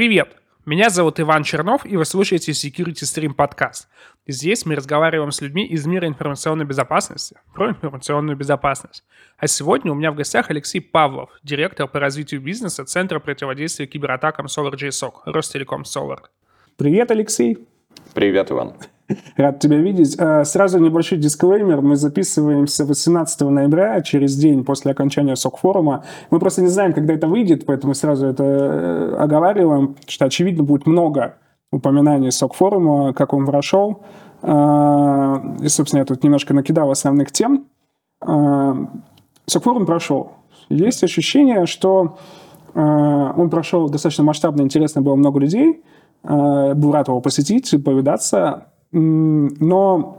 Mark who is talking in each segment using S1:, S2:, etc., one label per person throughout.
S1: Привет! Меня зовут Иван Чернов, и вы слушаете Security Stream подкаст. Здесь мы разговариваем с людьми из мира информационной безопасности про информационную безопасность. А сегодня у меня в гостях Алексей Павлов, директор по развитию бизнеса Центра противодействия кибератакам SolarJSOC, Ростелеком Solar.
S2: Привет, Алексей.
S3: Привет, Иван.
S2: Рад тебя видеть. А, сразу небольшой дисклеймер. Мы записываемся 18 ноября, через день после окончания СОК-форума. Мы просто не знаем, когда это выйдет, поэтому сразу это э, оговариваем, что, очевидно, будет много упоминаний СОК-форума, как он прошел. А, и, собственно, я тут немножко накидал основных тем. А, СОК-форум прошел. Есть ощущение, что он прошел достаточно масштабно, интересно было много людей. Был рад его посетить, повидаться. Но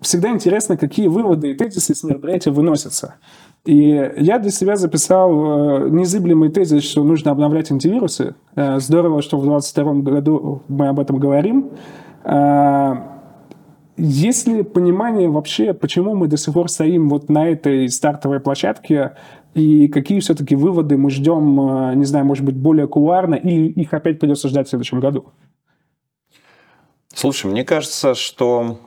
S2: всегда интересно, какие выводы и тезисы с мероприятия выносятся. И я для себя записал э, незыблемый тезис, что нужно обновлять антивирусы. Э, здорово, что в 2022 году мы об этом говорим. Э, есть ли понимание вообще, почему мы до сих пор стоим вот на этой стартовой площадке, и какие все-таки выводы мы ждем, не знаю, может быть, более кулуарно, или их опять придется ждать в следующем году?
S3: Слушай, мне кажется, что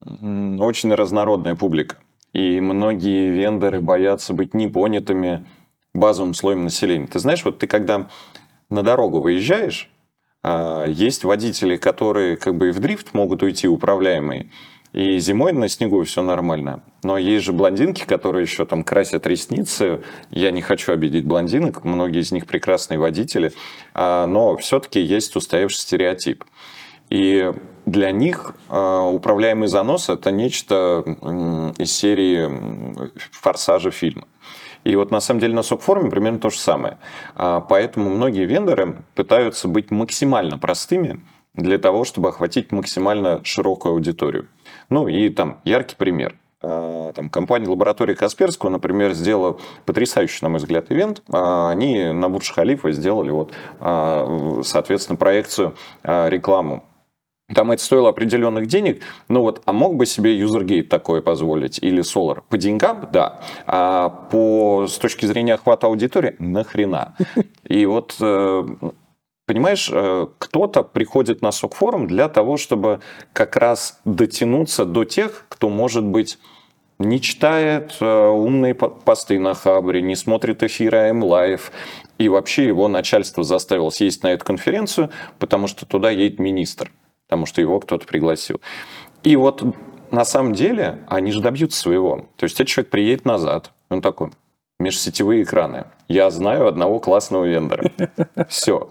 S3: очень разнородная публика. И многие вендоры боятся быть непонятыми базовым слоем населения. Ты знаешь, вот ты когда на дорогу выезжаешь, а, есть водители, которые как бы и в дрифт могут уйти управляемые, и зимой на снегу все нормально. Но есть же блондинки, которые еще там красят ресницы. Я не хочу обидеть блондинок, многие из них прекрасные водители, а, но все-таки есть устоявший стереотип. И для них э, управляемый занос это нечто из серии форсажа фильма. И вот на самом деле на сок-форуме примерно то же самое. А, поэтому многие вендоры пытаются быть максимально простыми для того, чтобы охватить максимально широкую аудиторию. Ну и там яркий пример. А, там, компания лаборатории Касперского, например, сделала потрясающий, на мой взгляд, ивент. А, они на Бурдж-Халифа сделали вот, соответственно, проекцию, рекламу там это стоило определенных денег, ну вот, а мог бы себе Usergate такое позволить или Solar? По деньгам, да. А по, с точки зрения охвата аудитории, нахрена. И вот э, Понимаешь, э, кто-то приходит на сок-форум для того, чтобы как раз дотянуться до тех, кто, может быть, не читает э, умные посты на Хабре, не смотрит эфиры АМ и вообще его начальство заставило съесть на эту конференцию, потому что туда едет министр потому что его кто-то пригласил. И вот на самом деле они же добьются своего. То есть этот человек приедет назад, он такой, межсетевые экраны. Я знаю одного классного вендора. Все.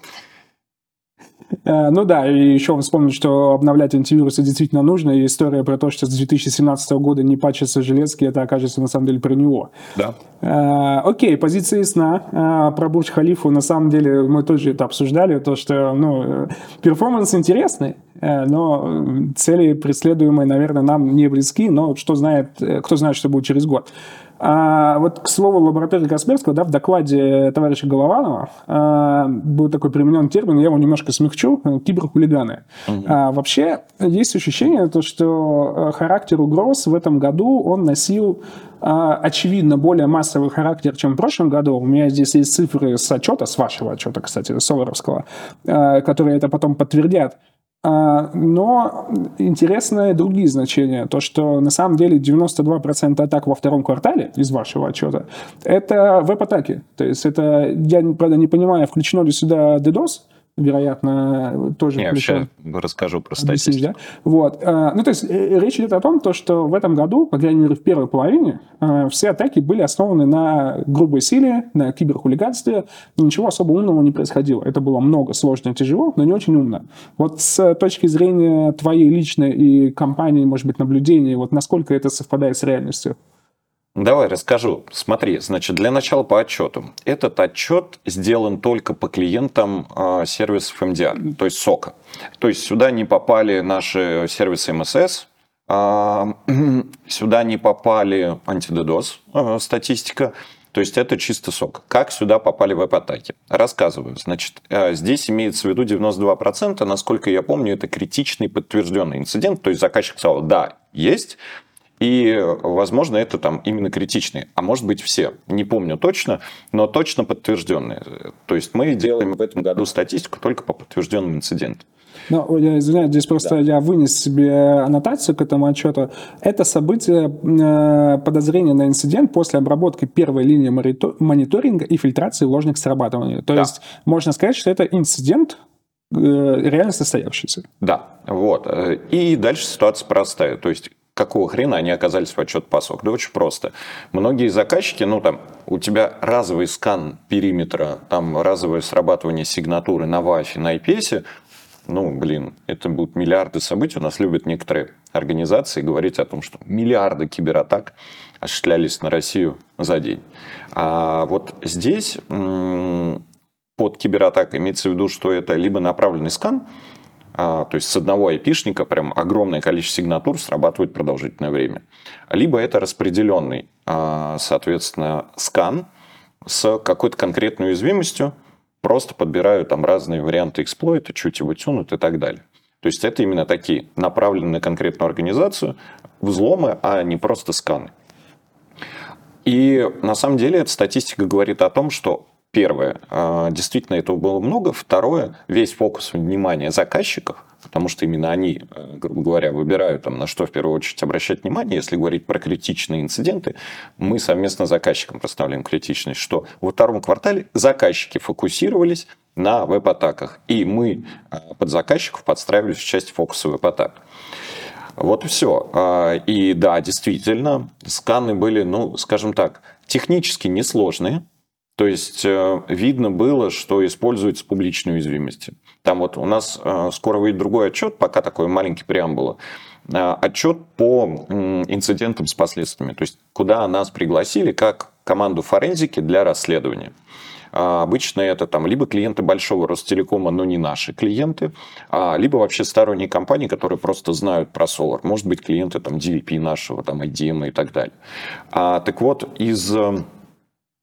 S2: Э, ну да, и еще вспомнить, что обновлять антивирусы действительно нужно, и история про то, что с 2017 года не патчатся железки, это окажется на самом деле про него.
S3: Да.
S2: Э, окей, позиция ясна. Э, про Бурдж Халифу на самом деле мы тоже это обсуждали, то, что ну, перформанс интересный, но цели преследуемые, наверное, нам не близки, но что знает, кто знает, что будет через год. А, вот, к слову, лаборатории Касперского, да, в докладе товарища Голованова а, был такой применен термин, я его немножко смягчу, киберхулиганы. Угу. А, вообще, есть ощущение, то, что э, характер угроз в этом году он носил а, очевидно более массовый характер, чем в прошлом году. У меня здесь есть цифры с отчета, с вашего отчета, кстати, Соларовского, а, которые это потом подтвердят. А, но интересны другие значения. То, что на самом деле 92% атак во втором квартале из вашего отчета, это веб-атаки. То есть это, я, правда, не понимаю, включено ли сюда DDoS, вероятно, тоже...
S3: Я вообще расскажу про статистику. Да?
S2: Вот. А, ну, то есть э, речь идет о том, то, что в этом году, по крайней мере, в первой половине, а, все атаки были основаны на грубой силе, на киберхулиганстве, ничего особо умного не происходило. Это было много, сложно и тяжело, но не очень умно. Вот с точки зрения твоей личной и компании, может быть, наблюдений, вот насколько это совпадает с реальностью?
S3: Давай расскажу. Смотри, значит, для начала по отчету. Этот отчет сделан только по клиентам э, сервисов MDR, то есть сока. То есть сюда не попали наши сервисы МСС, э, сюда не попали антидедос э, статистика, то есть это чисто сок. Как сюда попали веб-атаки? Рассказываю. Значит, здесь имеется в виду 92%, насколько я помню, это критичный подтвержденный инцидент. То есть заказчик сказал, да, есть, И, возможно, это там именно критичные. А может быть, все. Не помню точно, но точно подтвержденные. То есть мы делаем в этом году статистику только по подтвержденным инцидентам.
S2: Ну, я извиняюсь, здесь просто да. я вынес себе аннотацию к этому отчету. Это событие э, подозрения на инцидент после обработки первой линии мониторинга и фильтрации ложных срабатываний. То да. есть можно сказать, что это инцидент, э, реально состоявшийся.
S3: Да, вот. И дальше ситуация простая. То есть какого хрена они оказались в отчет пасок? Да очень просто. Многие заказчики, ну там, у тебя разовый скан периметра, там разовое срабатывание сигнатуры на WAF, на IPS, ну, блин, это будут миллиарды событий. У нас любят некоторые организации говорить о том, что миллиарды кибератак осуществлялись на Россию за день. А вот здесь под кибератакой имеется в виду, что это либо направленный скан, то есть с одного айпишника прям огромное количество сигнатур срабатывает продолжительное время. Либо это распределенный, а, соответственно, скан с какой-то конкретной уязвимостью, просто подбираю там разные варианты эксплойта, чуть его тюнут и так далее. То есть это именно такие направленные на конкретную организацию взломы, а не просто сканы. И на самом деле эта статистика говорит о том, что Первое, а, действительно этого было много. Второе, весь фокус внимания заказчиков, потому что именно они, э, грубо говоря, выбирают, там, на что в первую очередь обращать внимание. Если говорить про критичные инциденты, мы совместно с заказчиком проставляем критичность, что во втором квартале заказчики фокусировались на веб-атаках, и мы а, под заказчиков подстраивались в часть фокуса веб-атак. Вот и все. А, и да, действительно, сканы были, ну, скажем так, технически несложные, то есть э, видно было, что используются публичные уязвимости. Там вот у нас э, скоро выйдет другой отчет, пока такой маленький преамбула. Э, отчет по инцидентам с последствиями. То есть куда нас пригласили как команду форензики для расследования. Обычно это там либо клиенты большого Ростелекома, но не наши клиенты, а либо вообще сторонние компании, которые просто знают про Solar. Может быть, клиенты там DVP нашего, там IDM и так далее. А, так вот, из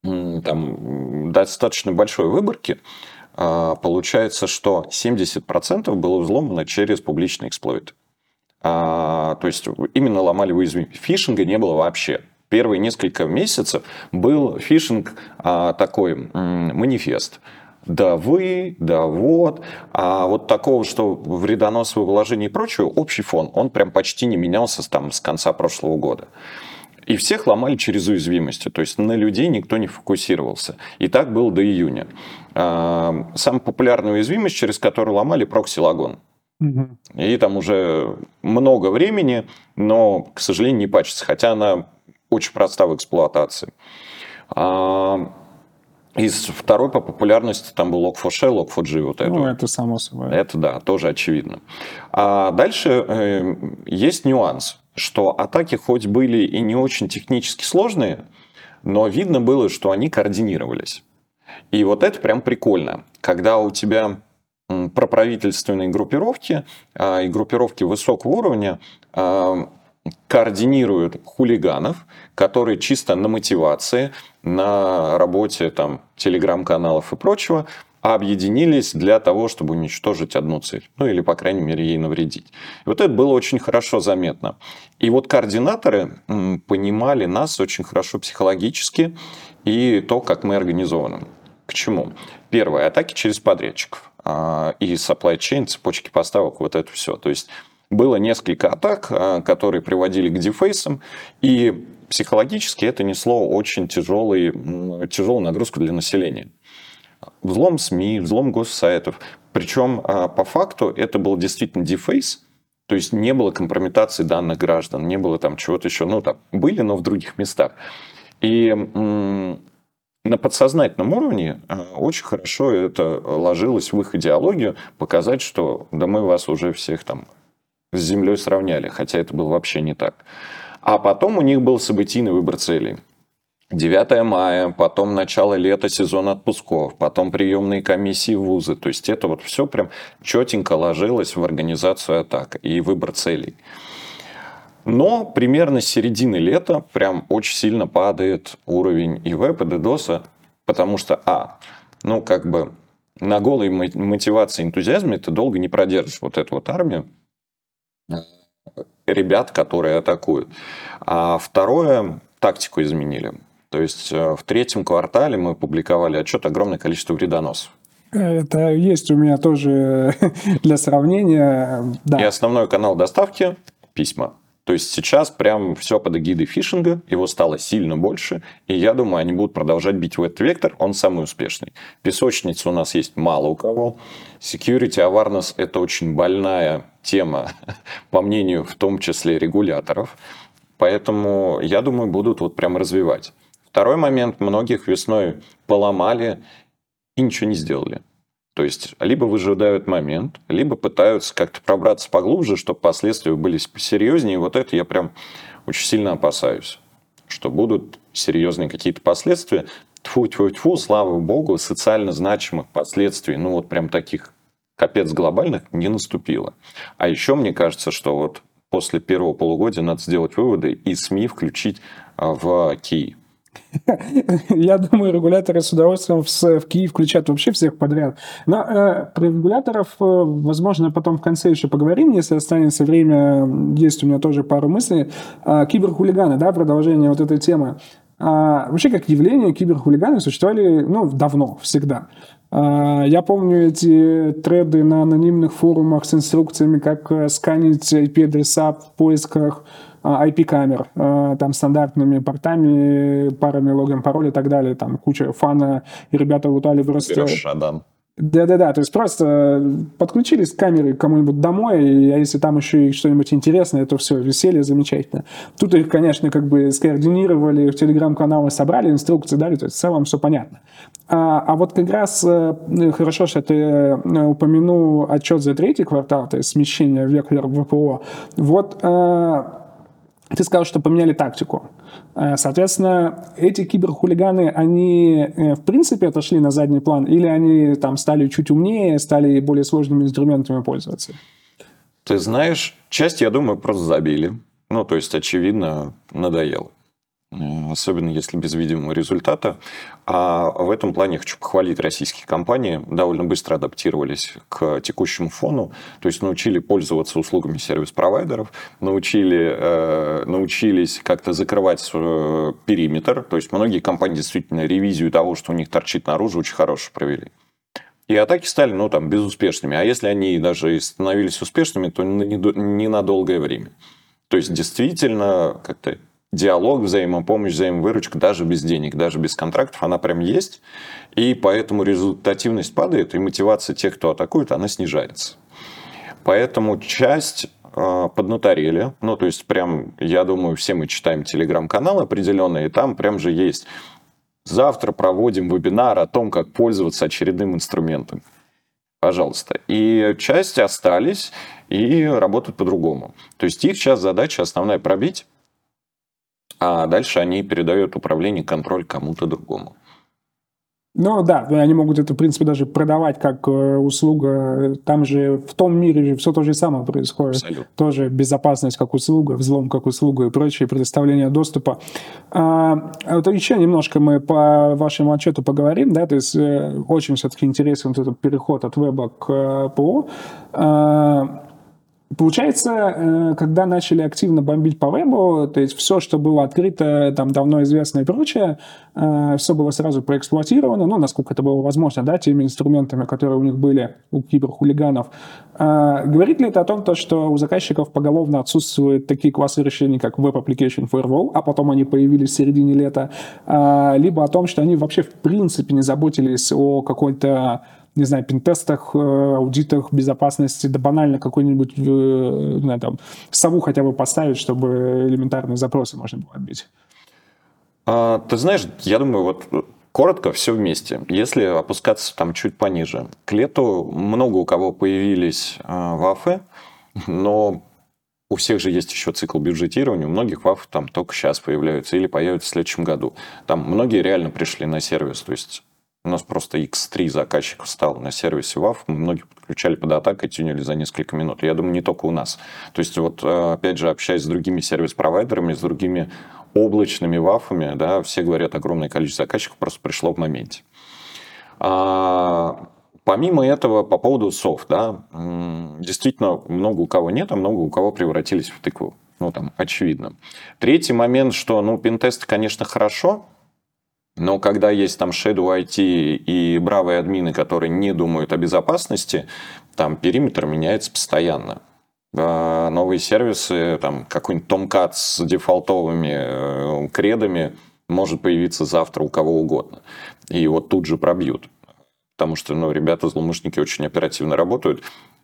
S3: там, достаточно большой выборки, а, получается, что 70% было взломано через публичный эксплойт. А, то есть именно ломали уязвимость. Фишинга не было вообще. Первые несколько месяцев был фишинг а, такой манифест. Да вы, да вот. А вот такого, что вредоносного вложения и прочего, общий фон, он прям почти не менялся там, с конца прошлого года. И всех ломали через уязвимости, то есть на людей никто не фокусировался. И так было до июня. А, самая популярная уязвимость, через которую ломали, прокси-лагон. И там уже много времени, но, к сожалению, не пачется, хотя она очень проста в эксплуатации. А, из второй по популярности там был Log4Shell, Log4j. Вот это.
S2: Ну, это само собой.
S3: Это да, тоже очевидно. А дальше э, есть нюанс что атаки хоть были и не очень технически сложные, но видно было, что они координировались. И вот это прям прикольно, когда у тебя проправительственные группировки а, и группировки высокого уровня а, координируют хулиганов, которые чисто на мотивации, на работе там телеграм-каналов и прочего объединились для того, чтобы уничтожить одну цель. Ну или, по крайней мере, ей навредить. И вот это было очень хорошо заметно. И вот координаторы понимали нас очень хорошо психологически и то, как мы организованы. К чему? Первое. Атаки через подрядчиков. А, и supply chain, цепочки поставок, вот это все. То есть было несколько атак, а, которые приводили к дефейсам, и психологически это несло очень тяжелый, тяжелую нагрузку для населения взлом СМИ, взлом госсайтов. Причем а, по факту это был действительно дефейс, то есть не было компрометации данных граждан, не было там чего-то еще. Ну, там были, но в других местах. И на подсознательном уровне а, очень хорошо это ложилось в их идеологию, показать, что да мы вас уже всех там с землей сравняли, хотя это было вообще не так. А потом у них был событийный выбор целей. 9 мая, потом начало лета, сезон отпусков, потом приемные комиссии вузы. То есть это вот все прям четенько ложилось в организацию атак и выбор целей. Но примерно с середины лета прям очень сильно падает уровень и веб, и DDoS, потому что, а, ну как бы на голой мотивации энтузиазме ты долго не продержишь вот эту вот армию. ребят, которые атакуют. А второе, тактику изменили. То есть э, в третьем квартале мы публиковали отчет огромное количество вредоносов.
S2: Это есть у меня тоже для сравнения.
S3: Да. И основной канал доставки – письма. То есть сейчас прям все под эгидой фишинга, его стало сильно больше, и я думаю, они будут продолжать бить в этот вектор, он самый успешный. Песочниц у нас есть мало у кого. Security awareness – это очень больная тема, по мнению в том числе регуляторов. Поэтому, я думаю, будут вот прям развивать. Второй момент, многих весной поломали и ничего не сделали. То есть, либо выжидают момент, либо пытаются как-то пробраться поглубже, чтобы последствия были серьезнее. И вот это я прям очень сильно опасаюсь, что будут серьезные какие-то последствия. Тьфу-тьфу-тьфу, слава богу, социально значимых последствий, ну вот прям таких капец глобальных не наступило. А еще мне кажется, что вот после первого полугодия надо сделать выводы и СМИ включить а, в кей.
S2: Я думаю, регуляторы с удовольствием в, в Киев включат вообще всех подряд. Но э, про регуляторов, э, возможно, потом в конце еще поговорим, если останется время. Есть у меня тоже пару мыслей. Э, киберхулиганы, да, продолжение вот этой темы. А, вообще, как явление, киберхулиганы существовали ну, давно, всегда. А, я помню эти треды на анонимных форумах с инструкциями, как э, сканить IP-адреса в поисках IP-камер, э, там стандартными портами, парами логин, пароль и так далее, там куча фана, и ребята лутали просто... Берешь
S3: шадан.
S2: Да-да-да, то есть просто подключились к камере кому-нибудь домой, а если там еще и что-нибудь интересное, то все, веселье замечательно. Тут их, конечно, как бы скоординировали, в телеграм-каналы собрали, инструкции дали, то есть в целом все понятно. А, а вот как раз э, хорошо, что ты э, упомянул отчет за третий квартал, то есть смещение вектора ВПО. Вот ты сказал, что поменяли тактику. Э, соответственно, эти киберхулиганы, они э, в принципе отошли на задний план или они там стали чуть умнее, стали более сложными инструментами пользоваться?
S3: Ты знаешь, часть, я думаю, просто забили. Ну, то есть, очевидно, надоело. Особенно если без видимого результата. А в этом плане хочу похвалить российские компании. Довольно быстро адаптировались к текущему фону, то есть научили пользоваться услугами сервис-провайдеров, научили, э, научились как-то закрывать свой периметр. То есть многие компании действительно ревизию того, что у них торчит наружу, очень хорошо провели. И атаки стали, ну, там, безуспешными. А если они даже и становились успешными, то не на долгое время. То есть, действительно, как-то диалог, взаимопомощь, взаимовыручка даже без денег, даже без контрактов, она прям есть. И поэтому результативность падает, и мотивация тех, кто атакует, она снижается. Поэтому часть э, поднаторели. Ну, то есть, прям, я думаю, все мы читаем телеграм-канал определенный, и там прям же есть. Завтра проводим вебинар о том, как пользоваться очередным инструментом. Пожалуйста. И часть остались и работают по-другому. То есть, их сейчас задача основная пробить а дальше они передают управление, контроль кому-то другому.
S2: Ну да, они могут это, в принципе, даже продавать как э, услуга. Там же в том мире же все то же самое происходит. Абсолютно. Тоже безопасность как услуга, взлом как услуга и прочее, предоставление доступа. А, а вот еще немножко мы по вашему отчету поговорим, да, то есть э, очень все-таки интересен вот этот переход от веба к э, ПО. А, Получается, э, когда начали активно бомбить по вебу, то есть все, что было открыто, там давно известно и прочее, э, все было сразу проэксплуатировано, ну, насколько это было возможно, да, теми инструментами, которые у них были, у киберхулиганов. Э, говорит ли это о том, что у заказчиков поголовно отсутствуют такие классы решений, как Web Application Firewall, а потом они появились в середине лета, либо о том, что они вообще в принципе не заботились о какой-то не знаю, пентестах, э, аудитах безопасности, да банально какой-нибудь, э, не знаю, там, сову хотя бы поставить, чтобы элементарные запросы можно было отбить?
S3: А, ты знаешь, я думаю, вот коротко все вместе. Если опускаться там чуть пониже. К лету много у кого появились э, вафы, но у всех же есть еще цикл бюджетирования, у многих ваф там только сейчас появляются или появятся в следующем году. Там многие реально пришли на сервис, то есть у нас просто X3 заказчик встал на сервисе WAF, мы многих подключали под атакой, тюнили за несколько минут. Я думаю, не только у нас. То есть, вот, э, опять же, общаясь с другими сервис-провайдерами, с другими облачными вафами, да, все говорят, огромное количество заказчиков просто пришло в моменте. А, Помимо этого, по поводу софт, да, действительно много у кого нет, а много у кого превратились в тыкву. Ну, там, очевидно. Третий момент, что, ну, пентесты, конечно, хорошо, но когда есть там Shadow IT и бравые админы, которые не думают о безопасности, там периметр меняется постоянно. Новые сервисы, там какой-нибудь Tomcat с дефолтовыми э, кредами может появиться завтра у кого угодно. И вот тут же пробьют. Потому что ну, ребята-злоумышленники очень оперативно работают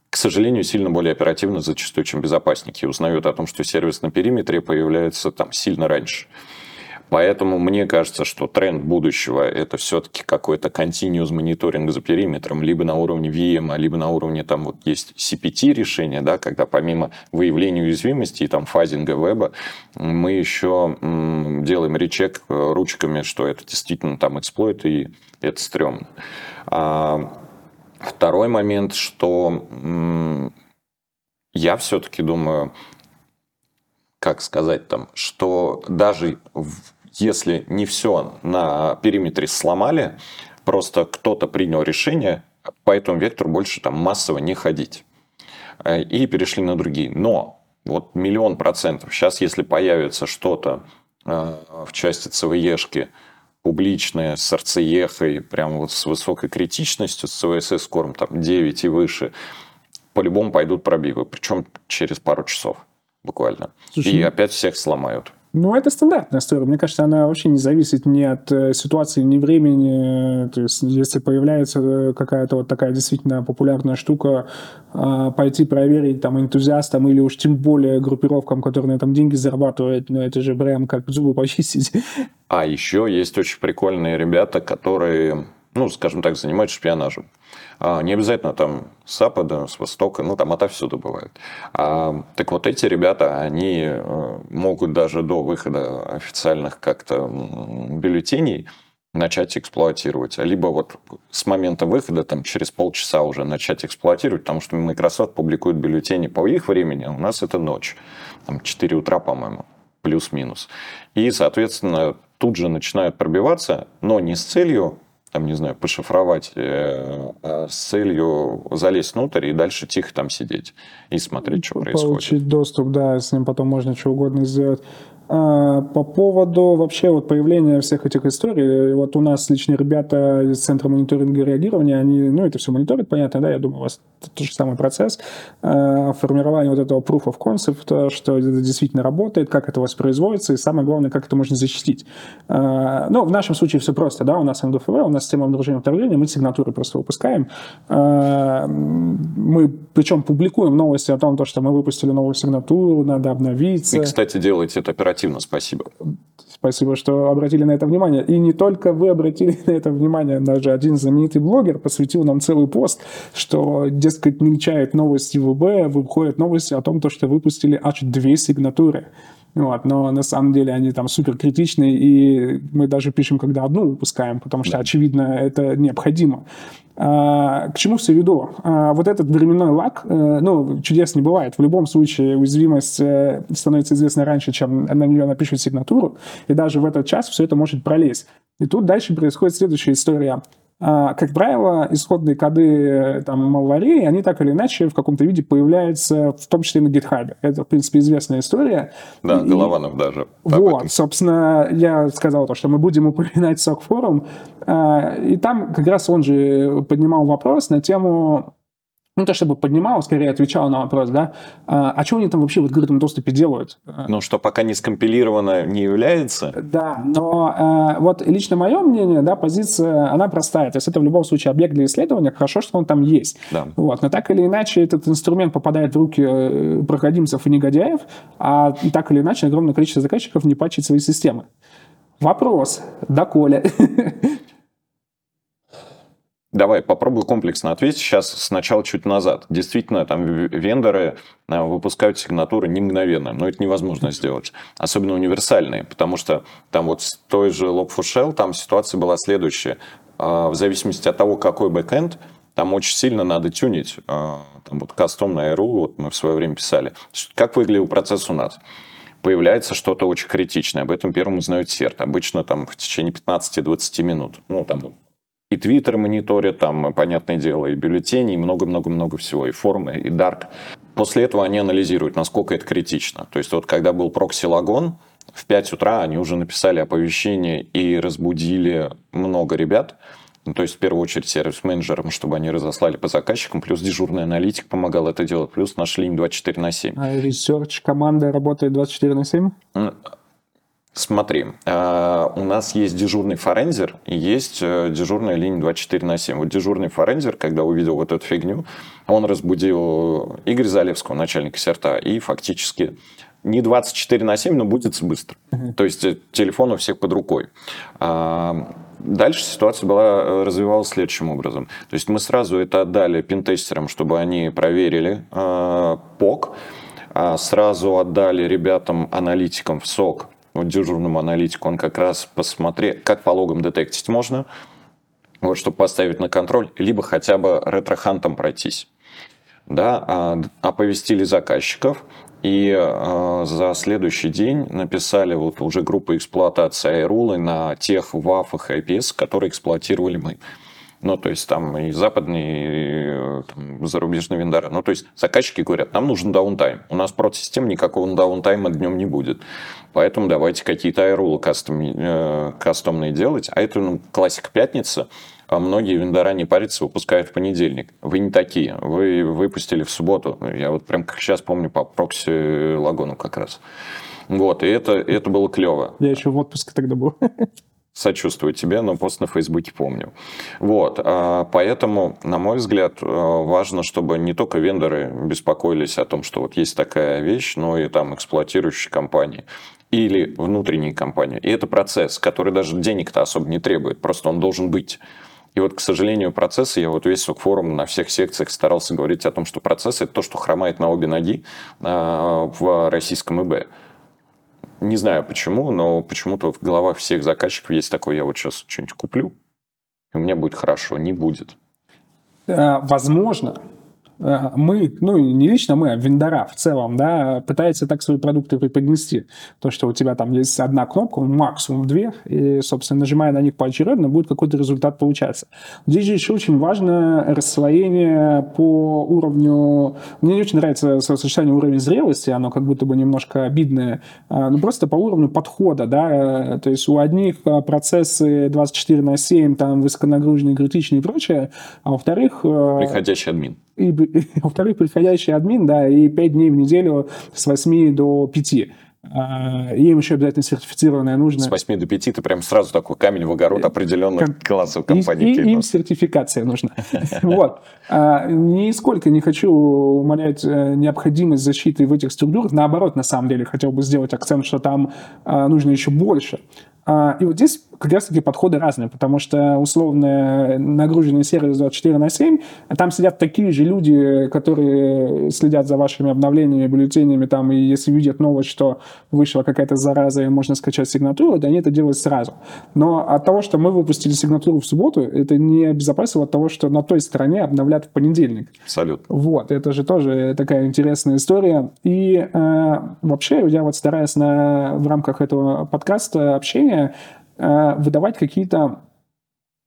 S3: к сожалению, сильно более оперативно зачастую, чем безопасники. Узнают о том, что сервис на периметре появляется там сильно раньше. Поэтому мне кажется, что тренд будущего – это все-таки какой-то continuous мониторинг за периметром, либо на уровне VM, либо на уровне, там вот есть CPT решения, да, когда помимо выявления уязвимости и там фазинга веба, мы еще делаем речек э, ручками, что это действительно там эксплойт, и это стрёмно. А Второй момент, что я все-таки думаю, как сказать там, что даже если не все на периметре сломали, просто кто-то принял решение по этому вектору больше там массово не ходить. Э, и перешли на другие. Но вот миллион процентов. Сейчас, если появится что-то э, в части ЦВЕшки, публичная, с RCEХой, прям вот с высокой критичностью, с CVSS скором там 9 и выше, по-любому пойдут пробивы, причем через пару часов буквально. Слушай, и опять всех сломают.
S2: Ну, это стандартная история. Мне кажется, она вообще не зависит ни от э, ситуации, ни времени. То есть, если появляется э, какая-то вот такая действительно популярная штука, а, пойти проверить там энтузиастам или уж тем более группировкам, которые на этом деньги зарабатывают, ну, это же прям как зубы почистить.
S3: А еще есть очень прикольные ребята, которые, ну, скажем так, занимаются шпионажем. А, не обязательно там с запада, с востока, ну там отовсюду бывает. А, так вот эти ребята, они э, могут даже до выхода официальных как-то бюллетеней начать эксплуатировать. Либо вот с момента выхода, там, через полчаса уже начать эксплуатировать, потому что Microsoft публикует бюллетени по их времени, а у нас это ночь, там, 4 утра, по-моему, плюс-минус. И, соответственно, тут же начинают пробиваться, но не с целью там, не знаю, пошифровать э, а с целью залезть внутрь и дальше тихо там сидеть и смотреть, что
S2: Получить
S3: происходит.
S2: Получить доступ, да, с ним потом можно что угодно сделать. А, по поводу вообще вот появления всех этих историй, вот у нас личные ребята из Центра мониторинга и реагирования, они, ну, это все мониторят, понятно, да, я думаю, у вас тот же самый процесс а, формирования вот этого proof of concept, что это действительно работает, как это воспроизводится, и самое главное, как это можно защитить. А, ну, в нашем случае все просто, да, у нас МДФВ, у нас система обнаружения управления, мы сигнатуры просто выпускаем. Мы, причем, публикуем новости о том, что мы выпустили новую сигнатуру, надо обновиться.
S3: И, кстати, делаете это оперативно оперативно, спасибо.
S2: Спасибо, что обратили на это внимание. И не только вы обратили на это внимание, даже один знаменитый блогер посвятил нам целый пост, что, дескать, мельчает новости ВБ, выходят новости о том, что выпустили аж две сигнатуры. Вот, но на самом деле они там супер критичные, и мы даже пишем, когда одну выпускаем, потому что, очевидно, это необходимо. А, к чему все веду? А, вот этот временной лак, э, ну, чудес не бывает. В любом случае уязвимость э, становится известна раньше, чем на нее напишут сигнатуру, и даже в этот час все это может пролезть. И тут дальше происходит следующая история. А, как правило, исходные коды э, там, Malware, они так или иначе в каком-то виде появляются, в том числе на GitHub. Это, в принципе, известная история.
S3: Да, и, Голованов даже.
S2: Вот, собственно, я сказал то, что мы будем упоминать SOC форум, а, и там как раз он же поднимал вопрос на тему ну, то, чтобы поднимал, скорее отвечал на вопрос, да, а, а что они там вообще в открытом доступе делают?
S3: Ну, что пока не скомпилировано не является.
S2: Да, но э, вот лично мое мнение, да, позиция, она простая. То есть это в любом случае объект для исследования, хорошо, что он там есть. Да. Вот, но так или иначе этот инструмент попадает в руки э, проходимцев и негодяев, а так или иначе огромное количество заказчиков не патчит свои системы. Вопрос, доколе?
S3: Давай, попробую комплексно ответить. Сейчас сначала чуть назад. Действительно, там вендоры э, выпускают сигнатуры не мгновенно, но это невозможно сделать. Особенно универсальные, потому что там вот с той же Log4Shell там ситуация была следующая. А, в зависимости от того, какой бэкэнд, там очень сильно надо тюнить. А, там вот кастом на RU, вот мы в свое время писали. Как выглядел процесс у нас? появляется что-то очень критичное. Об этом первым узнает серт. Обычно там в течение 15-20 минут. Ну, там и Твиттер мониторят, там, понятное дело, и бюллетени, и много-много-много всего, и форумы, и Дарк. После этого они анализируют, насколько это критично. То есть вот когда был прокси-лагон, в 5 утра они уже написали оповещение и разбудили много ребят, ну, то есть, в первую очередь, сервис-менеджерам, чтобы они разослали по заказчикам, плюс дежурный аналитик помогал это делать, плюс нашли линию 24 на 7.
S2: А research команда работает 24 на 7?
S3: Смотри, а, у нас есть дежурный форензер и есть э, дежурная линия 24 на 7. Вот дежурный форензер, когда увидел вот эту фигню, он разбудил Игоря Залевского, начальника CERT а, и фактически не 24 на 7, но будет быстро. То есть э, телефон у всех под рукой. А, дальше ситуация была, э, развивалась следующим образом. То есть мы сразу это отдали пентестерам, чтобы они проверили э, ПОК, а сразу отдали ребятам, аналитикам в СОК, вот дежурному аналитику, он как раз посмотрел, как по логам детектить можно, вот, чтобы поставить на контроль, либо хотя бы ретро-хантом пройтись. Да, а, оповестили заказчиков, и э, за следующий день написали вот уже группу эксплуатации айрулы на тех вафах и IPS, которые эксплуатировали мы. Ну, то есть там и западные, и э, там, зарубежные вендоры. Ну, то есть заказчики говорят, нам нужен даунтайм. У нас против-систем никакого даунтайма днем не будет. Поэтому давайте какие-то аэролы кастом, э, кастомные делать. А это ну, классика пятница. А многие вендора не парятся, выпускают в понедельник. Вы не такие. Вы выпустили в субботу. Я вот прям как сейчас помню по прокси лагону как раз. Вот, и это, это было клево.
S2: Я еще в отпуске тогда был.
S3: сочувствую тебе, но пост на Фейсбуке помню. Вот, а, поэтому, на мой взгляд, а, важно, чтобы не только вендоры беспокоились о том, что вот есть такая вещь, но и там эксплуатирующие компании или внутренние компании. И это процесс, который даже денег-то особо не требует, просто он должен быть. И вот, к сожалению, процессы, я вот весь форум на всех секциях старался говорить о том, что процессы – это то, что хромает на обе ноги а, в российском ИБ. Не знаю почему, но почему-то в головах всех заказчиков есть такое, я вот сейчас что-нибудь куплю, и у меня будет хорошо, не будет.
S2: Э, возможно, мы, ну не лично мы, а вендора в целом, да, пытается так свои продукты преподнести. То, что у тебя там есть одна кнопка, максимум две, и, собственно, нажимая на них поочередно, будет какой-то результат получаться. Здесь же еще очень важно расслоение по уровню... Мне не очень нравится сочетание уровня зрелости, оно как будто бы немножко обидное, а, ну просто по уровню подхода, да, то есть у одних а, процессы 24 на 7, там высоконагруженные, критичные и прочее, а во-вторых...
S3: Э, Приходящий админ
S2: и, во-вторых, приходящий админ, да, и 5 дней в неделю с 8 до 5. А, им еще обязательно сертифицированное нужно.
S3: С 8 до 5 ты прям сразу такой камень в огород определенных Ком... классов компании.
S2: И, и им сертификация нужна. Вот. А, нисколько не хочу умалять э, необходимость защиты в этих структурах. Наоборот, на самом деле, хотел бы сделать акцент, что там а, нужно еще больше. И вот здесь как раз-таки подходы разные, потому что условно нагруженный сервис 24 на 7, там сидят такие же люди, которые следят за вашими обновлениями, бюллетенями, там, и если видят новость, что вышла какая-то зараза, и можно скачать сигнатуру, то они это делают сразу. Но от того, что мы выпустили сигнатуру в субботу, это не обезопасило от того, что на той стороне обновлят в понедельник.
S3: Абсолютно.
S2: Вот, это же тоже такая интересная история. И э, вообще я вот стараюсь на, в рамках этого подкаста общения выдавать какие-то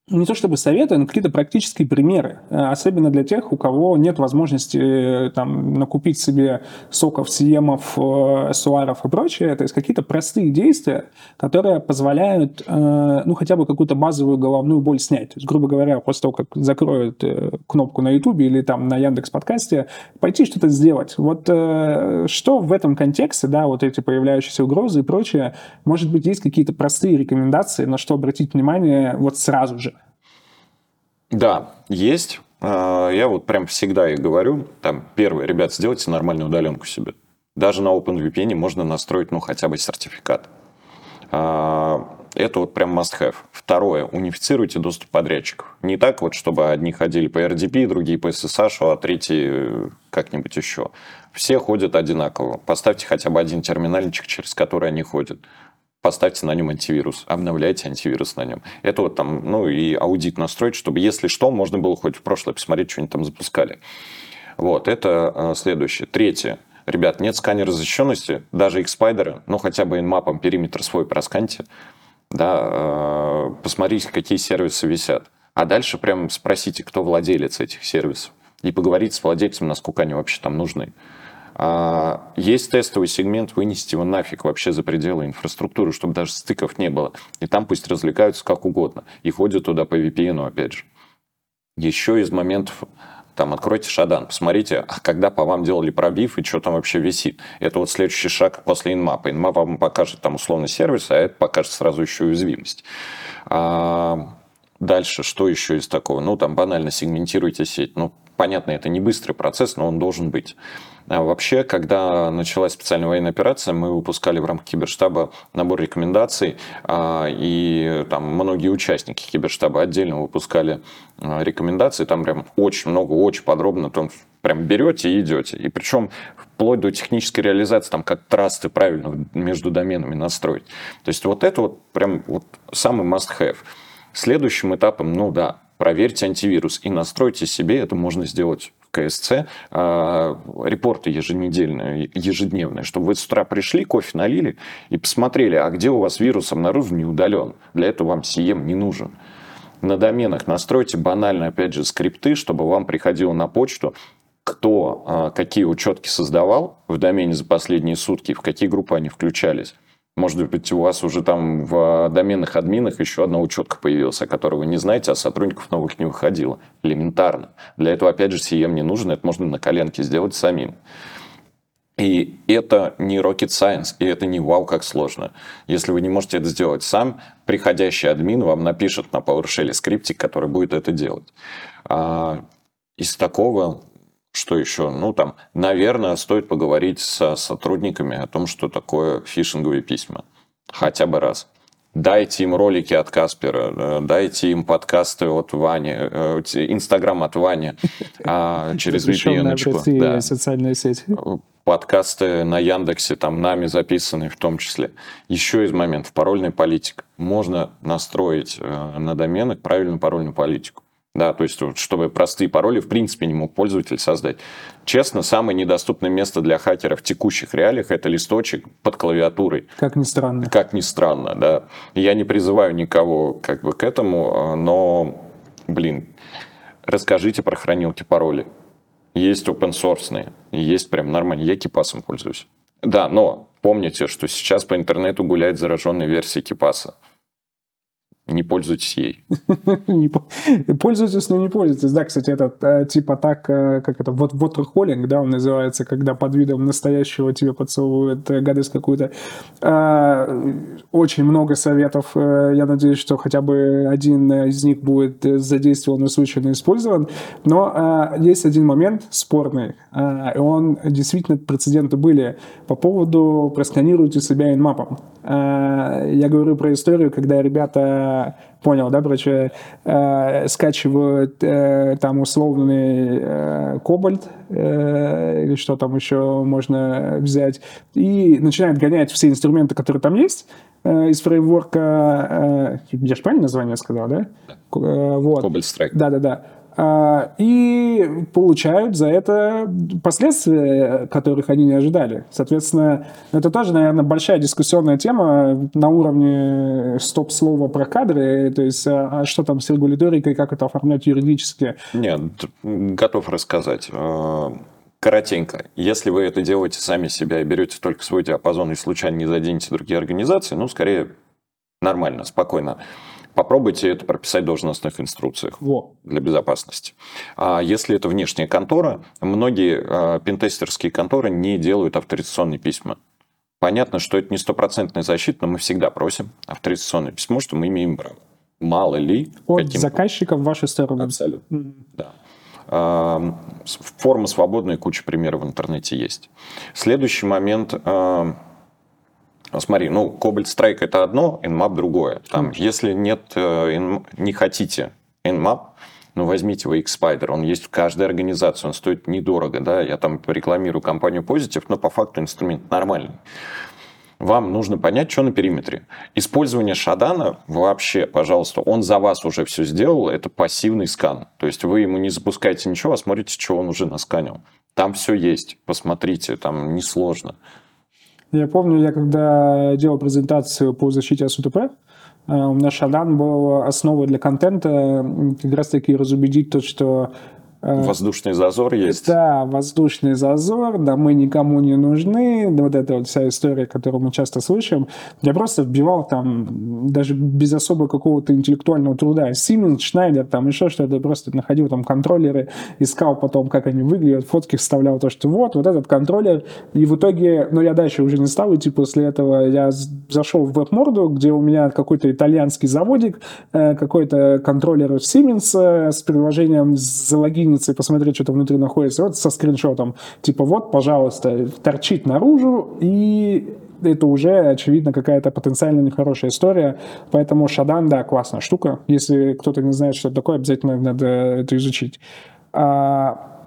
S2: не то чтобы советы, но какие-то практические примеры, э, особенно для тех, у кого нет возможности э, там, накупить себе соков, съемов, э, суаров и прочее. То есть какие-то простые действия, которые позволяют, ну, хотя бы какую-то базовую головную боль снять. То есть, грубо говоря, после того, как закроют кнопку на YouTube или там на Яндекс подкасте, пойти что-то сделать. Вот что в этом контексте, да, вот эти появляющиеся угрозы и прочее, может быть, есть какие-то простые рекомендации, на что обратить внимание вот сразу же?
S3: Да, есть. А, я вот прям всегда и говорю, там, первое, ребят, сделайте нормальную удаленку себе. Даже на OpenVPN можно настроить, ну, хотя бы сертификат. А, это вот прям must have. Второе, унифицируйте доступ подрядчиков. Не так вот, чтобы одни ходили по RDP, другие по SSH, а третьи как-нибудь еще. Все ходят одинаково. Поставьте хотя бы один терминальчик, через который они ходят поставьте на нем антивирус, обновляйте антивирус на нем. Это вот там, ну и аудит настроить, чтобы, если что, можно было хоть в прошлое посмотреть, что они там запускали. Вот, это э, следующее. Третье. Ребят, нет сканера защищенности, даже Xspider, ну хотя бы инмапом периметр свой просканьте, да, э, посмотрите, какие сервисы висят. А дальше прям спросите, кто владелец этих сервисов. И поговорить с владельцем, насколько они вообще там нужны. А, есть тестовый сегмент, вынести его нафиг вообще за пределы инфраструктуры, чтобы даже стыков не было. И там пусть развлекаются как угодно. И ходят туда по VPN, опять же. Еще из моментов там откройте Шадан, посмотрите, а когда по вам делали пробив и что там вообще висит. Это вот следующий шаг после инмапа. Инмап вам покажет там условно сервис, а это покажет сразу еще уязвимость. А дальше, что еще из такого? Ну, там банально сегментируйте сеть. Ну, понятно, это не быстрый процесс, но он должен быть. А вообще, когда началась специальная военная операция, мы выпускали в рамках киберштаба набор рекомендаций, а, и там многие участники киберштаба отдельно выпускали а, рекомендации, там прям очень много, очень подробно, там прям берете и идете. И причем вплоть до технической реализации, там как трасты правильно между доменами настроить. То есть вот это вот прям вот самый must-have. Следующим этапом, ну да, проверьте антивирус и настройте себе, это можно сделать КСЦ, а, репорты еженедельные, ежедневные, чтобы вы с утра пришли, кофе налили и посмотрели, а где у вас вирус обнаружен, не удален. Для этого вам CM не нужен. На доменах настройте банально, опять же, скрипты, чтобы вам приходило на почту, кто а, какие учетки создавал в домене за последние сутки, в какие группы они включались. Может быть, у вас уже там в доменных админах еще одна учетка появилась, о которой вы не знаете, а сотрудников новых не выходило. Элементарно. Для этого, опять же, CM не нужен, это можно на коленке сделать самим. И это не rocket science, и это не вау, как сложно. Если вы не можете это сделать сам, приходящий админ вам напишет на PowerShell скриптик, который будет это делать. А из такого что еще? Ну, там, наверное, стоит поговорить со сотрудниками о том, что такое фишинговые письма. Хотя бы раз. Дайте им ролики от Каспера, э, дайте им подкасты от Вани, э, Инстаграм от Вани а, через VPN.
S2: Да. социальная сеть.
S3: Подкасты на Яндексе, там нами записанные в том числе. Еще из моментов парольная политика. Можно настроить э, на доменах правильную парольную политику. Да, то есть, чтобы простые пароли, в принципе, не мог пользователь создать. Честно, самое недоступное место для хакера в текущих реалиях – это листочек под клавиатурой.
S2: Как ни странно.
S3: Как ни странно, да. Я не призываю никого как бы к этому, но, блин, расскажите про хранилки паролей. Есть open source, есть прям нормальные. Я кипасом пользуюсь. Да, но помните, что сейчас по интернету гуляет зараженная версия кипаса не пользуйтесь ей.
S2: Пользуйтесь, но не пользуйтесь. Да, кстати, это э, типа так, э, как это, вот waterholing, да, он называется, когда под видом настоящего тебе подсовывают э, гадость какую-то. Очень много советов. Я надеюсь, что хотя бы один из них будет задействован и случайно использован. Но есть один момент спорный. И он действительно прецеденты были по поводу просканируйте себя инмапом. Я говорю про историю, когда ребята понял, да, короче, э, скачивают э, там условный э, кобальт э, или что там еще можно взять, и начинают гонять все инструменты, которые там есть э, из фреймворка. Э, я же правильно название сказал, да?
S3: Э, вот. Cobalt Strike.
S2: Да-да-да. А, и получают за это последствия, которых они не ожидали. Соответственно, это тоже, наверное, большая дискуссионная тема на уровне стоп-слова про кадры, то есть а, а что там с регуляторикой, как это оформлять юридически.
S3: Нет, готов рассказать. А, коротенько. Если вы это делаете сами себя и берете только свой диапазон и случайно не заденете другие организации, ну, скорее нормально, спокойно. Попробуйте это прописать в должностных инструкциях Во. для безопасности. А если это внешняя контора, многие а, пентестерские конторы не делают авторизационные письма. Понятно, что это не стопроцентная защита, но мы всегда просим авторизационное письмо, что мы имеем право. Мало ли...
S2: От каким... заказчиков в вашу сторону.
S3: Абсолютно, mm-hmm. да. А, форма свободная, куча примеров в интернете есть. Следующий момент а, смотри, ну, Cobalt Strike это одно, Nmap другое. Там, mm. Если нет, э, не хотите Nmap, ну, возьмите вы X-Spider, он есть в каждой организации, он стоит недорого, да, я там рекламирую компанию Positive, но по факту инструмент нормальный. Вам нужно понять, что на периметре. Использование Шадана вообще, пожалуйста, он за вас уже все сделал, это пассивный скан. То есть вы ему не запускаете ничего, а смотрите, что он уже насканил. Там все есть, посмотрите, там несложно.
S2: Я помню, я когда делал презентацию по защите СУТП, У меня Шадан был основой для контента, как раз таки разубедить то, что
S3: Э, воздушный зазор есть.
S2: Да, воздушный зазор, да мы никому не нужны, вот эта вот вся история, которую мы часто слышим. Я просто вбивал там даже без особо какого-то интеллектуального труда. Siemens, Schneider, там еще что-то, просто находил там контроллеры, искал потом, как они выглядят, фотки вставлял то, что вот, вот этот контроллер. И в итоге, ну я дальше уже не стал идти после этого, я зашел в веб-морду, где у меня какой-то итальянский заводик, э, какой-то контроллер Siemens э, с приложением залогин логиниться и посмотреть, что там внутри находится, вот со скриншотом. Типа вот, пожалуйста, торчит наружу, и это уже, очевидно, какая-то потенциально нехорошая история. Поэтому Шадан, да, классная штука. Если кто-то не знает, что это такое, обязательно надо это изучить. А,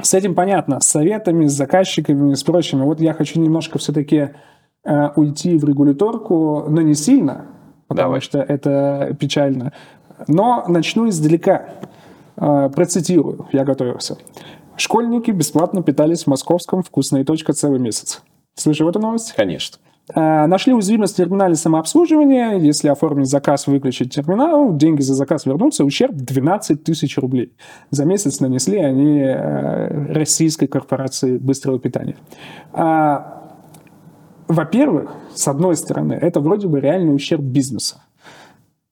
S2: с этим понятно, с советами, с заказчиками, с прочими. Вот я хочу немножко все-таки а, уйти в регуляторку, но не сильно, потому Давай. что это печально. Но начну издалека. А, процитирую, я готовился. Школьники бесплатно питались в московском «Вкусная точка» целый месяц. Слышал эту новость?
S3: Конечно.
S2: А, нашли уязвимость в терминале самообслуживания. Если оформить заказ, выключить терминал, деньги за заказ вернутся. Ущерб 12 тысяч рублей. За месяц нанесли они э, российской корпорации быстрого питания. Во-первых, с одной стороны, это вроде бы реальный ущерб бизнеса.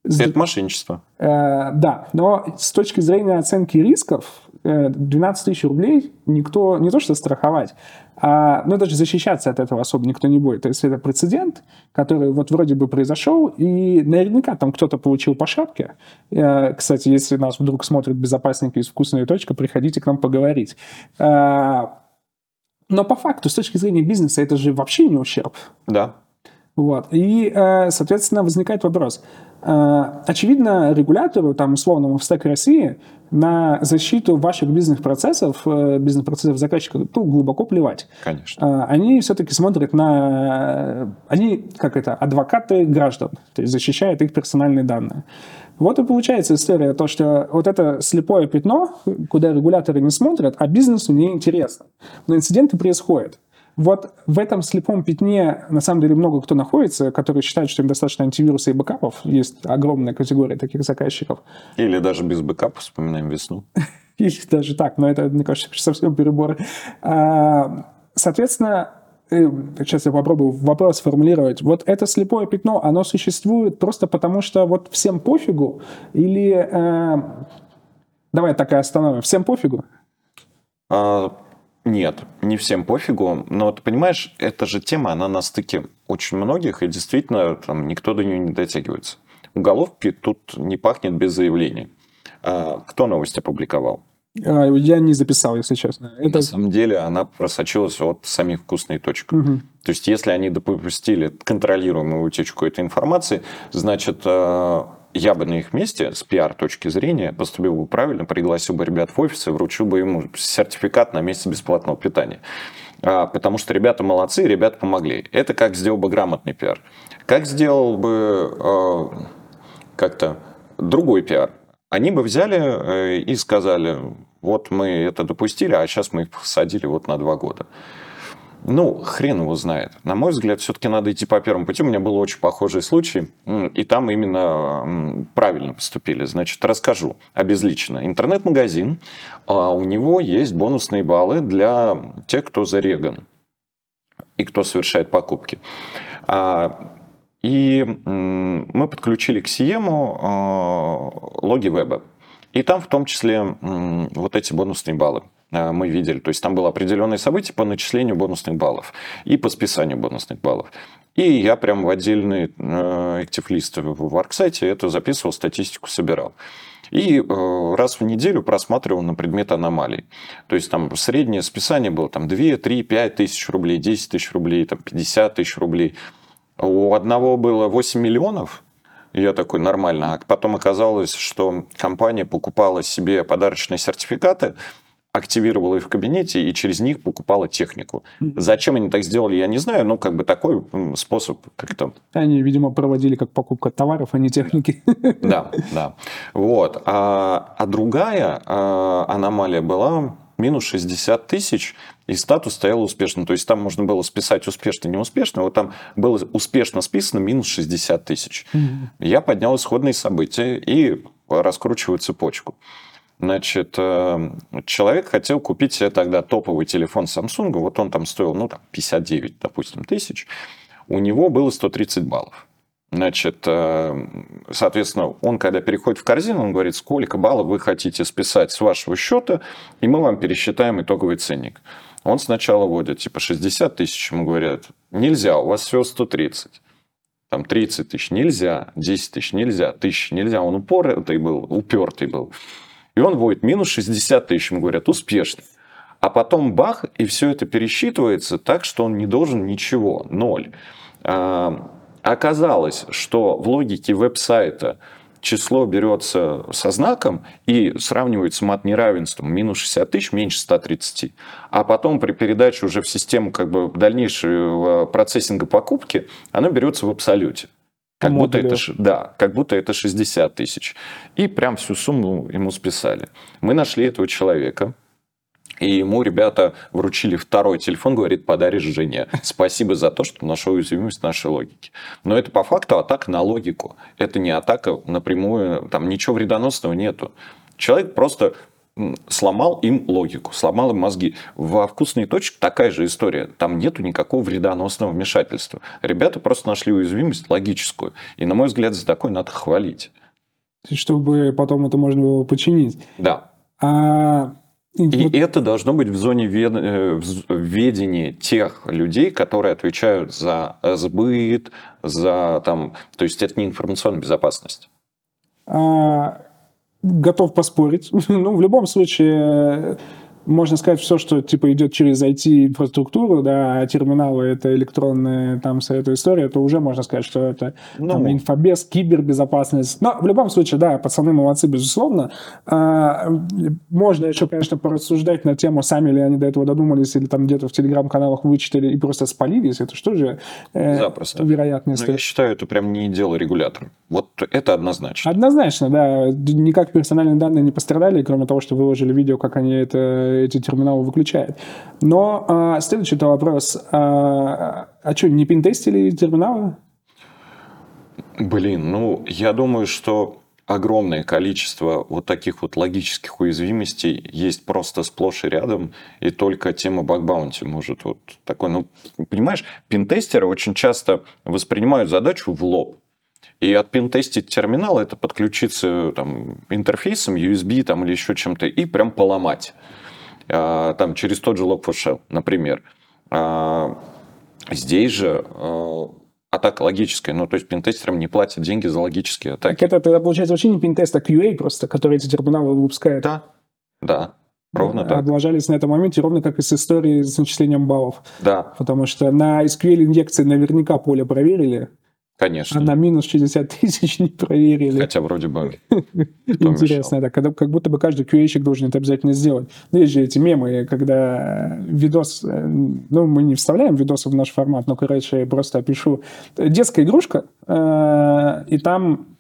S3: Это мошенничество.
S2: Э, да, но с точки зрения оценки рисков, 12 э, тысяч рублей никто не то что страховать, а, ну, даже защищаться от этого особо никто не будет. То есть это прецедент, который вот вроде бы произошел, и наверняка там кто-то получил по шапке. Э, кстати, если нас вдруг смотрят безопасники из «Вкусная точка», приходите к нам поговорить. Э, но по факту, с точки зрения бизнеса, это же вообще не ущерб.
S3: Да.
S2: Вот. И, э, соответственно, возникает вопрос. Э, очевидно, регулятору, там, условному в стек России, на защиту ваших бизнес-процессов, э, бизнес-процессов заказчика, ну, глубоко плевать.
S3: Конечно.
S2: Они все-таки смотрят на... Они, как это, адвокаты граждан, то есть защищают их персональные данные. Вот и получается история, то, что вот это слепое пятно, куда регуляторы не смотрят, а бизнесу не интересно. Но инциденты происходят. Вот в этом слепом пятне на самом деле много кто находится, которые считают, что им достаточно антивируса и бэкапов. Есть огромная категория таких заказчиков.
S3: Или даже без бэкапа, вспоминаем весну.
S2: Или даже так, но это, мне кажется, совсем перебор. А, соответственно, э, сейчас я попробую вопрос формулировать. Вот это слепое пятно, оно существует просто потому, что вот всем пофигу? Или... Э, давай такая остановим. Всем пофигу?
S3: А, нет, не всем пофигу, но ты понимаешь, эта же тема, она на стыке очень многих, и действительно там никто до нее не дотягивается. Уголовки тут не пахнет без заявлений. А кто новость опубликовал?
S2: А, я не записал, если честно.
S3: Это... На самом деле она просочилась от самих вкусной точек. Угу. То есть, если они допустили контролируемую утечку этой информации, значит, а, я бы на их месте с пиар точки зрения поступил бы правильно, пригласил бы ребят в офис и вручил бы ему сертификат на месяц бесплатного питания. А, потому что ребята молодцы, ребята помогли. Это как сделал бы грамотный пиар. Как сделал бы э, как-то другой пиар? Они бы взяли э, и сказали, вот мы это допустили, а сейчас мы их посадили вот на два года. Ну, хрен его знает. На мой взгляд, все-таки надо идти по первому пути. У меня был очень похожий случай, и там именно правильно поступили. Значит, расскажу обезличенно. Интернет-магазин, а у него есть бонусные баллы для тех, кто зареган и кто совершает покупки. А, и мы подключили к Сиему а, логи веба. И там в том числе вот эти бонусные баллы. Э, мы видели. То есть там было определенное событие по начислению бонусных баллов и по списанию бонусных баллов. И я прям в отдельный э, active лист в WorkSite это записывал, статистику собирал. И э, раз в неделю просматривал на предмет аномалий. То есть там среднее списание было там 2, 3, 5 тысяч рублей, 10 тысяч рублей, там 50 тысяч рублей. У одного было 8 миллионов, я такой, нормально. А потом оказалось, что компания покупала себе подарочные сертификаты, активировала их в кабинете и через них покупала технику. Зачем они так сделали, я не знаю, но как бы такой способ как-то...
S2: Они, видимо, проводили как покупка товаров, а не техники.
S3: Да, да. Вот. А, а другая а, аномалия была минус 60 тысяч, и статус стоял успешно. То есть там можно было списать успешно, неуспешно. Вот там было успешно списано минус 60 тысяч. Я поднял исходные события и раскручиваю цепочку. Значит, э, человек хотел купить себе тогда топовый телефон Samsung, вот он там стоил, ну, там, 59, допустим, тысяч. У него было 130 баллов. Значит, э, соответственно, он, когда переходит в корзину, он говорит, сколько баллов вы хотите списать с вашего счета, и мы вам пересчитаем итоговый ценник. Он сначала вводит, типа, 60 тысяч, ему говорят, нельзя, у вас всего 130. Там 30 тысяч нельзя, 10 тысяч нельзя, тысяч нельзя. Он упоротый был, упертый был. И он вводит минус 60 тысяч, ему говорят, успешно. А потом бах, и все это пересчитывается так, что он не должен ничего, ноль. А, оказалось, что в логике веб-сайта число берется со знаком и сравнивается мат неравенством минус 60 тысяч, меньше 130. А потом при передаче уже в систему как бы дальнейшего процессинга покупки, оно берется в абсолюте. Как будто, это, да, как будто это 60 тысяч. И прям всю сумму ему списали. Мы нашли этого человека, и ему ребята вручили второй телефон, говорит, подаришь жене. Спасибо за то, что нашел уязвимость нашей логики. Но это по факту атака на логику. Это не атака напрямую, там ничего вредоносного нету. Человек просто сломал им логику, сломал им мозги. Во вкусной точке такая же история. Там нету никакого вредоносного вмешательства. Ребята просто нашли уязвимость логическую. И, на мой взгляд, за такое надо хвалить.
S2: Чтобы потом это можно было починить.
S3: Да. А... И вот... это должно быть в зоне вед... Э, ведения тех людей, которые отвечают за сбыт, за там... То есть это не информационная безопасность.
S2: А готов поспорить. ну, в любом случае, можно сказать, все, что типа идет через IT-инфраструктуру, да, а терминалы это электронные, там вся эта история, то уже можно сказать, что это ну, там, инфобез, кибербезопасность. Но в любом случае, да, пацаны молодцы, безусловно. А, можно еще, конечно, порассуждать на тему, сами ли они до этого додумались, или там где-то в телеграм-каналах вычитали и просто спалились. Это что же э,
S3: Запросто.
S2: вероятность?
S3: Но я считаю, это прям не дело регулятора. Вот это однозначно.
S2: Однозначно, да. Никак персональные данные не пострадали, кроме того, что выложили видео, как они это эти терминалы выключает. Но а, следующий вопрос. А, а что, не пинтестили терминалы?
S3: Блин, ну, я думаю, что огромное количество вот таких вот логических уязвимостей есть просто сплошь и рядом, и только тема бакбаунти может вот такой, ну, понимаешь, пинтестеры очень часто воспринимают задачу в лоб. И от пинтестить терминал это подключиться там, интерфейсом, USB там, или еще чем-то, и прям поломать. А, там, через тот же Log4Shell, например. А, здесь же а, атака логическая, ну, то есть пинтестерам не платят деньги за логические атаки.
S2: Так это тогда получается вообще не пинтест, а QA просто, который эти терминалы выпускает.
S3: Да, да. Ровно так.
S2: Облажались на этом моменте, ровно как и с историей с начислением баллов.
S3: Да.
S2: Потому что на SQL инъекции наверняка поле проверили,
S3: Конечно.
S2: А на минус 60 тысяч не проверили.
S3: Хотя вроде бы.
S2: Интересно, да. Когда, как будто бы каждый QA-щик должен это обязательно сделать. Ну, есть же эти мемы, когда видос... Э, ну, мы не вставляем видосы в наш формат, но, короче, я просто опишу. Детская игрушка, э, и там Э,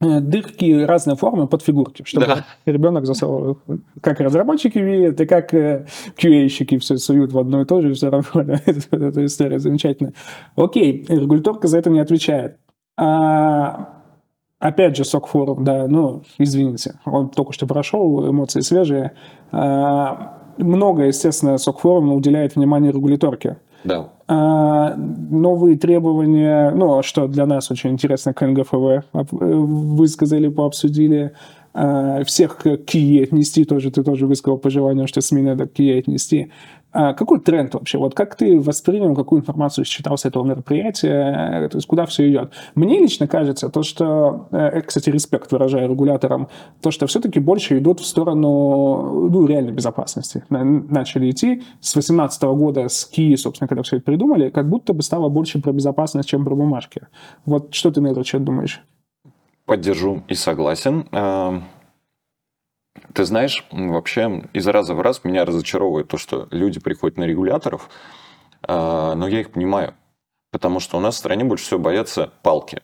S2: дырки разной формы под фигурки, чтобы да. ребенок засовывал. Как разработчики видят, и как QA-щики все суют в одно и то же, все равно. Эта история замечательная. Окей, регуляторка за это не отвечает. А, опять же, сок форум, да, ну, извините, он только что прошел, эмоции свежие. А, много, естественно, сок форум уделяет внимание регуляторке.
S3: Да.
S2: А, новые требования, ну, что для нас очень интересно, к НГФВ высказали, пообсудили. А, всех к Кие отнести, тоже ты тоже высказал пожелание, что СМИ надо к Кие отнести. А какой тренд вообще? Вот как ты воспринял, какую информацию считал с этого мероприятия? То есть куда все идет? Мне лично кажется, то, что, э, кстати, респект выражаю регуляторам, то, что все-таки больше идут в сторону ну, реальной безопасности. Начали идти с 2018 года, с Ки, собственно, когда все это придумали, как будто бы стало больше про безопасность, чем про бумажки. Вот что ты на этот счет думаешь?
S3: Поддержу и согласен. Ты знаешь, вообще из раза в раз меня разочаровывает то, что люди приходят на регуляторов, а, но я их понимаю. Потому что у нас в стране больше всего боятся палки.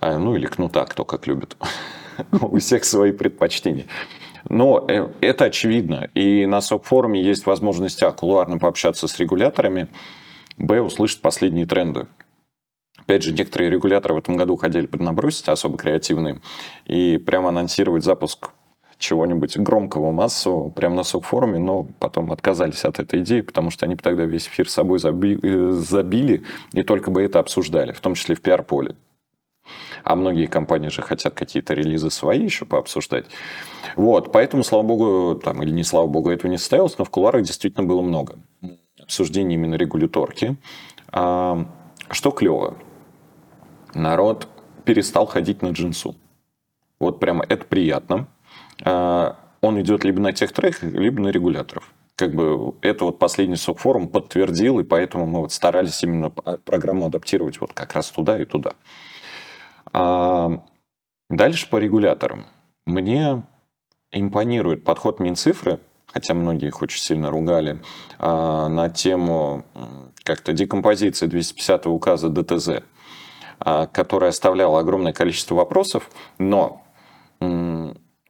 S3: А, ну или кнута, кто как любит. У всех свои предпочтения. Но э, это очевидно. И на СОК-форуме есть возможность, а, кулуарно пообщаться с регуляторами, б, услышать последние тренды. Опять же, некоторые регуляторы в этом году хотели поднабросить, особо креативные, и прямо анонсировать запуск чего-нибудь громкого, массового, прямо на СОК-форуме, но потом отказались от этой идеи, потому что они тогда весь эфир с собой э, забили, и только бы это обсуждали, в том числе в пиар-поле. А многие компании же хотят какие-то релизы свои еще пообсуждать. Вот, поэтому, слава богу, там, или не слава богу, этого не состоялось, но в кулуарах действительно было много обсуждений именно регуляторки. А, что клево? Народ перестал ходить на джинсу. Вот прямо это приятно. А, он идет либо на тех трек, либо на регуляторов. Как бы это вот последний СОК-форум подтвердил, и поэтому мы вот старались именно программу адаптировать вот как раз туда и туда. А дальше по регуляторам. Мне импонирует подход Минцифры, хотя многие их очень сильно ругали, а, на тему как-то декомпозиции 250 указа ДТЗ, а, которая оставляла огромное количество вопросов, но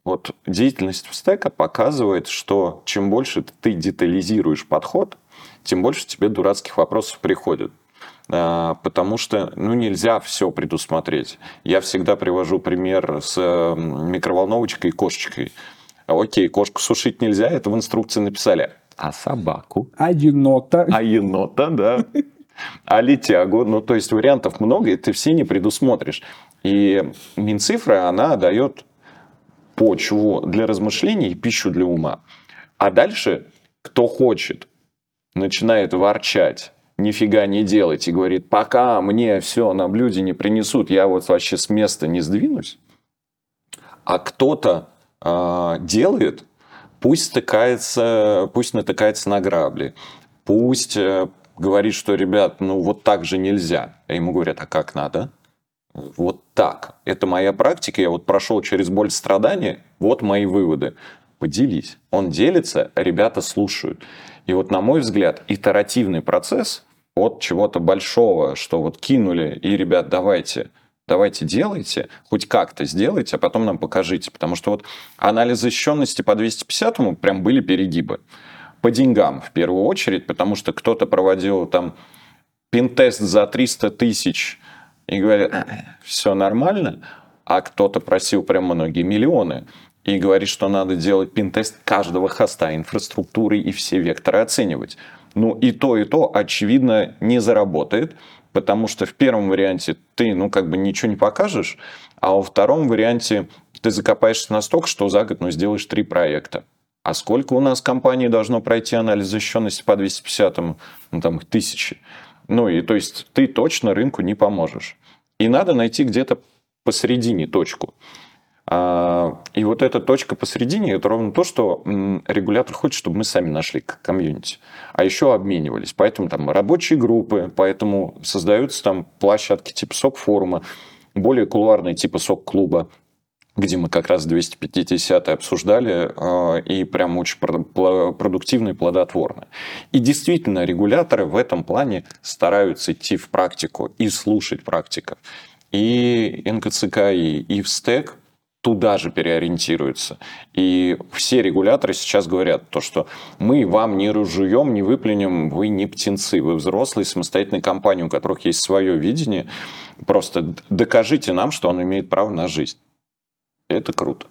S3: вот деятельность стека показывает, что чем больше ты детализируешь подход, тем больше тебе дурацких вопросов приходит. А, потому что ну, нельзя все предусмотреть. Я всегда привожу пример с микроволновочкой и кошечкой. Окей, кошку сушить нельзя, это в инструкции написали. А собаку?
S2: А енота?
S3: А енота, да. А летягу. Ну, то есть вариантов много, и ты все не предусмотришь. И Минцифра, она дает почву для размышлений пищу для ума. А дальше, кто хочет, начинает ворчать, нифига не делать и говорит, пока мне все на блюде не принесут, я вот вообще с места не сдвинусь. А кто-то э, делает, пусть стыкается, пусть натыкается на грабли, пусть э, говорит, что, ребят, ну вот так же нельзя. А ему говорят, а как надо? Вот так. Это моя практика, я вот прошел через боль страдания, вот мои выводы. Поделись. Он делится, ребята слушают. И вот, на мой взгляд, итеративный процесс от чего-то большого, что вот кинули, и, ребят, давайте, давайте делайте, хоть как-то сделайте, а потом нам покажите. Потому что вот анализ защищенности по 250-му прям были перегибы. По деньгам в первую очередь, потому что кто-то проводил там пинтест за 300 тысяч и говорят, все нормально, а кто-то просил прям многие миллионы и говорит, что надо делать пин-тест каждого хоста, инфраструктуры и все векторы оценивать. Ну и то, и то, очевидно, не заработает, потому что в первом варианте ты, ну, как бы ничего не покажешь, а во втором варианте ты закопаешься настолько, что за год, ну, сделаешь три проекта. А сколько у нас компаний должно пройти анализ защищенности по 250, ну, там, тысячи. Ну, и то есть ты точно рынку не поможешь. И надо найти где-то посередине точку. А, и вот эта точка посередине, это ровно то, что регулятор хочет, чтобы мы сами нашли комьюнити. А еще обменивались. Поэтому там рабочие группы, поэтому создаются там площадки типа СОК-форума, более кулуарные типа СОК-клуба, где мы как раз 250 обсуждали, а, и прям очень продуктивно и плодотворно. И действительно, регуляторы в этом плане стараются идти в практику и слушать практиков. И НКЦК, и, и туда же переориентируются. И все регуляторы сейчас говорят то, что мы вам не разжуем, не выплюнем, вы не птенцы, вы взрослые, самостоятельные компании, у которых есть свое видение. Просто докажите нам, что он имеет право на жизнь. Это круто.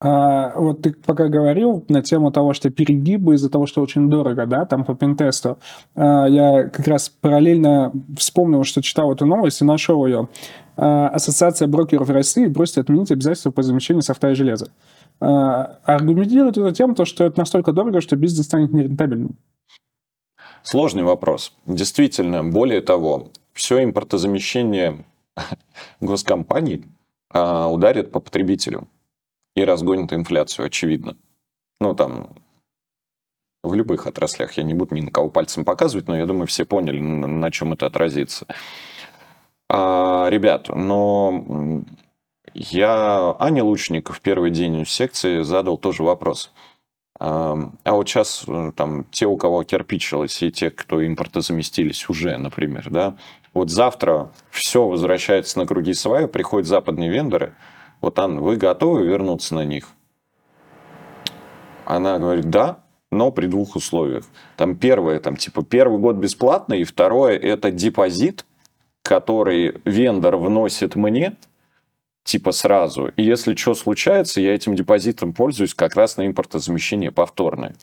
S2: А, вот ты пока говорил на тему того, что перегибы из-за того, что очень дорого, да, там по пентесту, а, я как раз параллельно вспомнил, что читал эту новость и нашел ее. А, Ассоциация брокеров России просит отменить обязательства по замещению софта и железа. А, аргументирует это тем, что это настолько дорого, что бизнес станет нерентабельным.
S3: Сложный вопрос. Действительно, более того, все импортозамещение госкомпаний ударит по потребителю и разгонит инфляцию, очевидно. Ну, там, в любых отраслях. Я не буду ни на кого пальцем показывать, но я думаю, все поняли, на чем это отразится. А, ребят, но я Аня Лучников в первый день секции задал тоже вопрос. А, а вот сейчас э, там те, у кого кирпичилось, и те, кто импортозаместились уже, например, да, вот завтра все возвращается на круги своя, приходят западные вендоры, вот, Анна, вы готовы вернуться на них? Она говорит, да, но при двух условиях. Там первое, там типа первый год бесплатно, и второе это депозит, который вендор вносит мне, типа сразу. И если что случается, я этим депозитом пользуюсь как раз на импортозамещение повторное.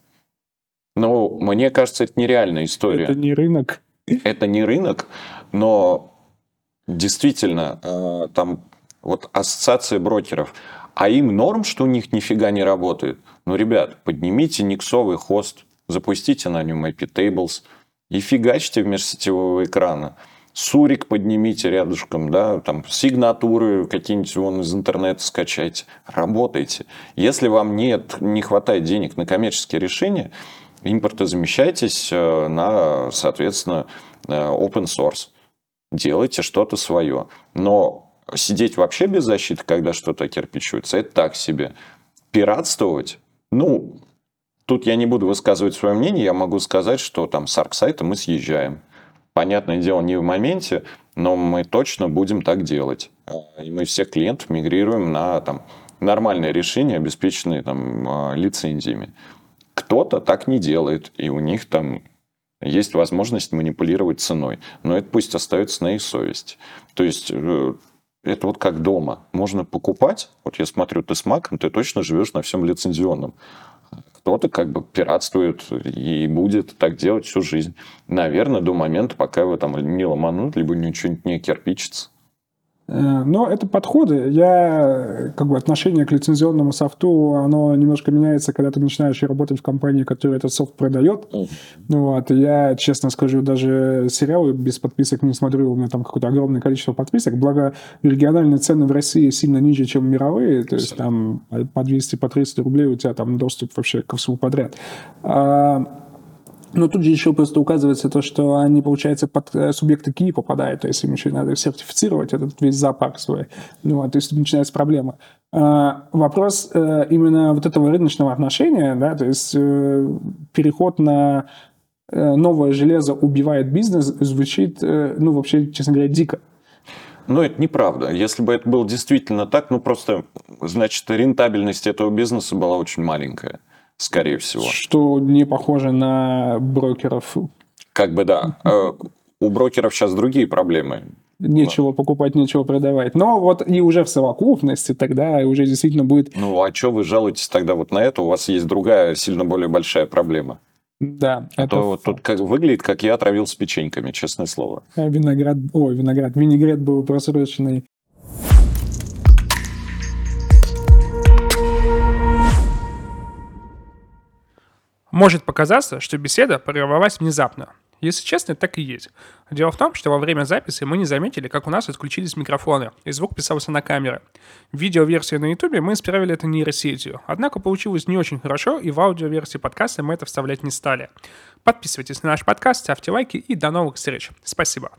S3: Ну, мне кажется, это нереальная история.
S2: Это не рынок.
S3: Это не рынок, но действительно, э, там вот ассоциация брокеров, а им норм, что у них нифига не работает. Ну, ребят, поднимите никсовый хост, запустите на нем IP Tables и фигачьте вместо сетевого экрана. Сурик поднимите рядышком, да, там сигнатуры какие-нибудь вон из интернета скачайте, работайте. Если вам нет, не хватает денег на коммерческие решения, импортозамещайтесь э, на, соответственно, э, open source. Делайте что-то свое. Но сидеть вообще без защиты, когда что-то кирпичуется, это так себе. Пиратствовать, ну, тут я не буду высказывать свое мнение, я могу сказать, что там с арк-сайта мы съезжаем. Понятное дело, не в моменте, но мы точно будем так делать. И мы всех клиентов мигрируем на там, нормальные решения, обеспеченные там, а, лицензиями. Кто-то так не делает, и у них там есть возможность манипулировать ценой. Но это пусть остается на их совести. То есть э, это вот как дома. Можно покупать, вот я смотрю, ты с маком, ты точно живешь на всем лицензионном кто-то как бы пиратствует и будет так делать всю жизнь. Наверное, до момента, пока его там не ломанут, либо ничего не кирпичится.
S2: Э, но это подходы. Я, как бы, отношение к лицензионному софту, оно немножко меняется, когда ты начинаешь работать в компании, которая этот софт продает. Mm. Вот. Я, честно скажу, даже сериалы без подписок не смотрю. У меня там какое-то огромное количество подписок. Благо, региональные цены в России сильно ниже, чем мировые. То есть там по 200, по 300 рублей у тебя там доступ вообще ко всему подряд. А но тут же еще просто указывается то, что они, получается, под э, субъекты КИ попадают, то есть им еще надо сертифицировать этот весь зоопарк свой. Ну, вот, то есть начинается проблема. А, вопрос а, именно вот этого рыночного отношения, да, то есть э, переход на э, новое железо убивает бизнес, звучит, э, ну, вообще, честно говоря, дико.
S3: Ну, это неправда. Если бы это было действительно так, ну, просто, значит, рентабельность этого бизнеса была очень маленькая скорее всего.
S2: Что не похоже на брокеров.
S3: Как бы да. Э, у брокеров сейчас другие проблемы.
S2: Нечего покупать, нечего продавать. Но вот и уже в совокупности тогда уже действительно будет...
S3: Ну, а что вы жалуетесь тогда вот на это? У вас есть другая, сильно более большая проблема.
S2: Да.
S3: А это то вот тут как выглядит, как я отравился печеньками, честное слово.
S2: Виноград, ой, виноград, винегрет был просроченный
S1: Может показаться, что беседа прервалась внезапно. Если честно, так и есть. Дело в том, что во время записи мы не заметили, как у нас отключились микрофоны, и звук писался на камеры. В видеоверсии на ютубе мы исправили это нейросетью, однако получилось не очень хорошо, и в аудиоверсии подкаста мы это вставлять не стали. Подписывайтесь на наш подкаст, ставьте лайки и до новых встреч. Спасибо.